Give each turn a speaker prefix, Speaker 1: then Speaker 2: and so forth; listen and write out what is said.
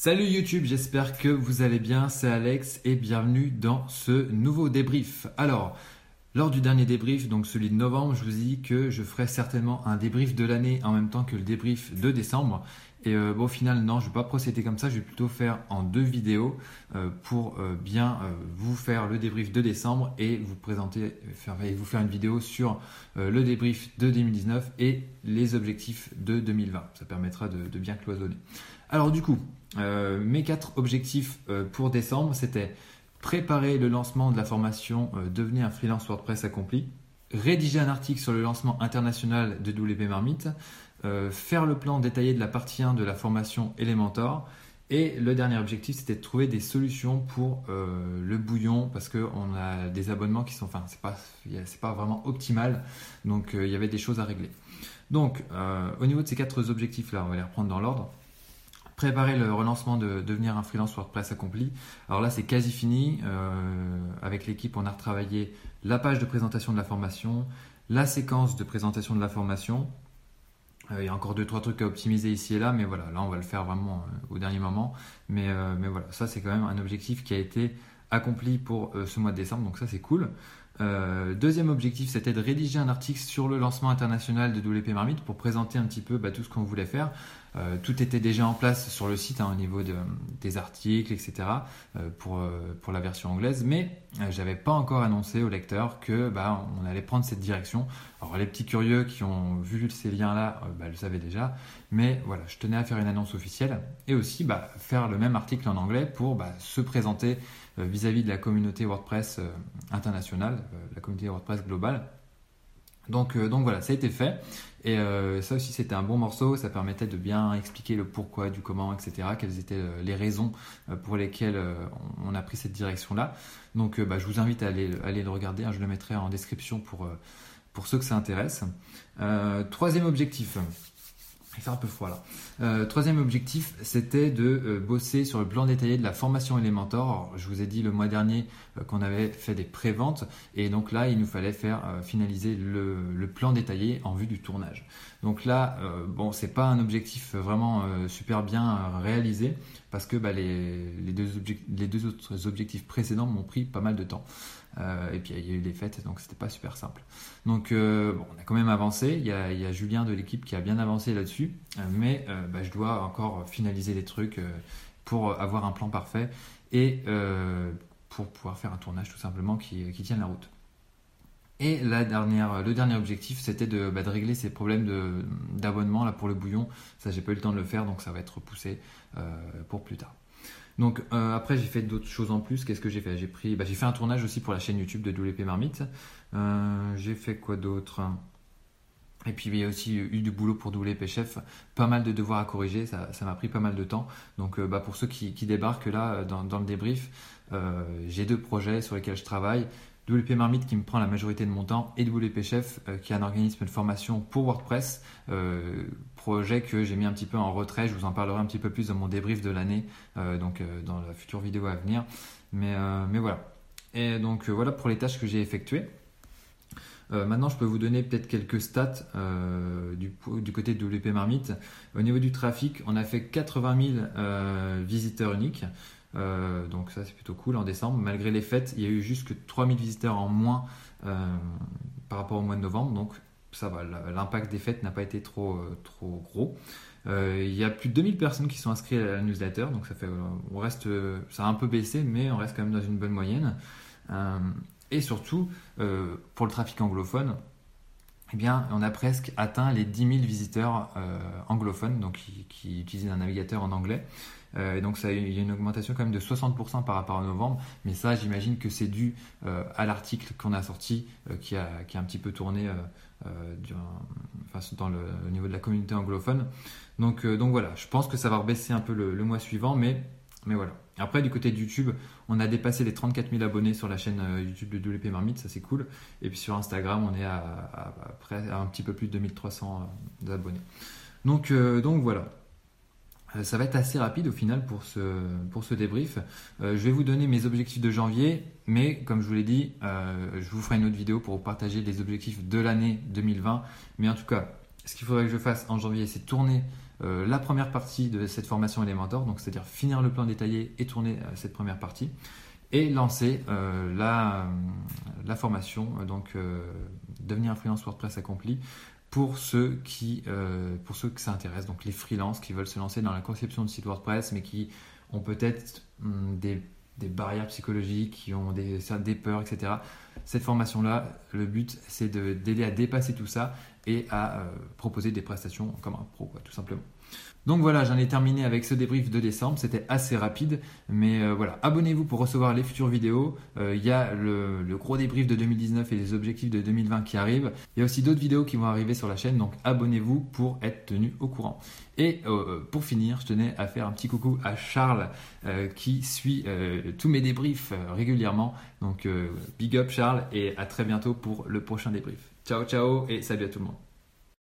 Speaker 1: Salut YouTube, j'espère que vous allez bien, c'est Alex et bienvenue dans ce nouveau débrief. Alors, lors du dernier débrief, donc celui de novembre, je vous ai dit que je ferai certainement un débrief de l'année en même temps que le débrief de décembre. Et euh, au final, non, je ne vais pas procéder comme ça, je vais plutôt faire en deux vidéos euh, pour euh, bien vous faire le débrief de décembre et vous présenter, et vous faire une vidéo sur le débrief de 2019 et les objectifs de 2020. Ça permettra de bien cloisonner. Alors du coup, euh, mes quatre objectifs euh, pour décembre, c'était préparer le lancement de la formation euh, Devenir un freelance WordPress accompli, rédiger un article sur le lancement international de WP Marmite, faire le plan détaillé de la partie 1 de la formation Elementor, et le dernier objectif, c'était de trouver des solutions pour le bouillon parce qu'on a des abonnements qui sont, enfin, c'est pas, pas vraiment optimal, donc il y avait des choses à régler. Donc, au niveau de ces quatre objectifs-là, on va les reprendre dans l'ordre préparer le relancement de devenir un freelance WordPress accompli. Alors là, c'est quasi fini. Euh, avec l'équipe, on a retravaillé la page de présentation de la formation, la séquence de présentation de la formation. Euh, il y a encore deux trois trucs à optimiser ici et là, mais voilà, là on va le faire vraiment euh, au dernier moment. Mais, mais voilà, ça c'est quand même un objectif qui a été accompli pour ce mois de décembre, donc ça c'est cool. deuxième objectif, c'était de rédiger un article sur le lancement international de WP Marmite pour présenter un petit peu bah, tout ce qu'on voulait faire. Euh, tout était déjà en place sur le site hein, au niveau des articles, etc. Euh, pour, euh, pour la version anglaise, mais j'avais pas encore annoncé au lecteur que bah, on allait prendre cette direction. Alors les petits curieux qui ont vu ces liens-là bah, le savaient déjà, mais voilà, je tenais à faire une annonce officielle et aussi bah, faire le même article en anglais pour bah, se présenter vis-à-vis de la communauté WordPress internationale, la communauté WordPress globale. Donc, donc voilà, ça a été fait. Et euh, ça aussi, c'était un bon morceau. Ça permettait de bien expliquer le pourquoi, du comment, etc. Quelles étaient euh, les raisons euh, pour lesquelles on a pris cette direction-là. Donc, bah, je vous invite à aller, aller le regarder. Hein. Je le mettrai en description pour, pour ceux que ça intéresse. troisième objectif fait un peu froid là. Euh, troisième objectif, c'était de euh, bosser sur le plan détaillé de la formation Elementor. je vous ai dit le mois dernier euh, qu'on avait fait des pré-ventes et donc là, il nous fallait faire finaliser le, plan détaillé en vue du tournage. Donc là, bon, c'est pas un objectif vraiment super bien réalisé parce que bah, les deux autres objectifs précédents m'ont pris pas mal de temps. Euh, et puis il y a eu des fêtes, donc c'était pas super simple. Donc euh, on a quand même avancé. Il y a, Julien de l'équipe qui a bien avancé là-dessus, euh, mais bah, je dois encore finaliser les trucs pour avoir un plan parfait et pour pouvoir faire un tournage tout simplement qui, tienne la route. Et la dernière, le dernier objectif, c'était de, bah, de, régler ces problèmes d'abonnement pour le bouillon. Ça, j'ai pas eu le temps de le faire, donc ça va être repoussé pour plus tard. Donc euh, après j'ai fait d'autres choses en plus. Qu'est-ce que j'ai fait? J'ai pris, bah, j'ai fait un tournage aussi pour la chaîne YouTube de WP Marmite. Euh, j'ai fait quoi d'autre? Et puis il y a aussi eu du boulot pour WP Chef, pas mal de devoirs à corriger, ça, m'a pris pas mal de temps. Donc euh, bah, pour ceux qui, débarquent là dans, dans le débrief, j'ai deux projets sur lesquels je travaille. WP Marmite qui me prend la majorité de mon temps et WP Chef euh, qui est un organisme de formation pour WordPress, euh, projet que j'ai mis un petit peu en retrait. Je vous en parlerai un petit peu plus dans mon débrief de l'année, euh, donc dans la future vidéo à venir. Mais, voilà. Et donc voilà pour les tâches que j'ai effectuées. maintenant, je peux vous donner peut-être quelques stats du, du, côté de WP Marmite. Au niveau du trafic, on a fait 80 000 visiteurs uniques. Euh, donc ça c'est plutôt cool en décembre. Malgré les fêtes, il y a eu juste que 3000 visiteurs en moins euh, par rapport au mois de novembre. Donc ça va, l'impact des fêtes n'a pas été trop, euh, trop gros. il y a plus de 2000 personnes qui sont inscrites à la newsletter, donc ça fait, on reste, ça a un peu baissé, mais on reste quand même dans une bonne moyenne. et surtout, pour le trafic anglophone, eh bien, on a presque atteint les 10 000 visiteurs anglophones, donc qui, qui, utilisent un navigateur en anglais. Euh, et donc il y a une augmentation quand même de 60% par rapport à novembre, mais ça j'imagine que c'est dû euh, à l'article qu'on a sorti euh, qui, a, qui a un petit peu tourné dans le, au niveau de la communauté anglophone. Donc, donc voilà, je pense que ça va rebaisser un peu le, mois suivant, mais, mais voilà. Après, du côté de YouTube, on a dépassé les 34 000 abonnés sur la chaîne YouTube de WP Marmite, ça c'est cool. Et puis sur Instagram, on est à, à, un petit peu plus de 2300 abonnés. Donc, donc voilà. Euh, ça va être assez rapide au final pour ce, pour ce débrief. Euh, je vais vous donner mes objectifs de janvier, mais comme je vous l'ai dit, euh, je vous ferai une autre vidéo pour vous partager les objectifs de l'année 2020. Mais en tout cas, ce qu'il faudrait que je fasse en janvier, c'est tourner la première partie de cette formation Elementor, donc c'est-à-dire finir le plan détaillé et tourner cette première partie et lancer la, la, formation, donc devenir un freelance WordPress accompli pour ceux qui pour ceux que ça intéresse, donc les freelances qui veulent se lancer dans la conception de site WordPress mais qui ont peut-être hum, des barrières psychologiques, qui ont des, des peurs, etc. Cette formation-là, le but, c'est d'aider à dépasser tout ça et à euh, proposer des prestations comme un pro, tout simplement. Donc voilà, j'en ai terminé avec ce débrief de décembre. C'était assez rapide, mais euh, voilà. Abonnez-vous pour recevoir les futures vidéos. Euh, il y a le, gros débrief de 2019 et les objectifs de 2020 qui arrivent. Il y a aussi d'autres vidéos qui vont arriver sur la chaîne, donc abonnez-vous pour être tenu au courant. Et euh, pour finir, je tenais à faire un petit coucou à Charles qui suit tous mes débriefs régulièrement. Donc big up Charles et à très bientôt pour le prochain débrief. Ciao ciao et salut à tout le monde.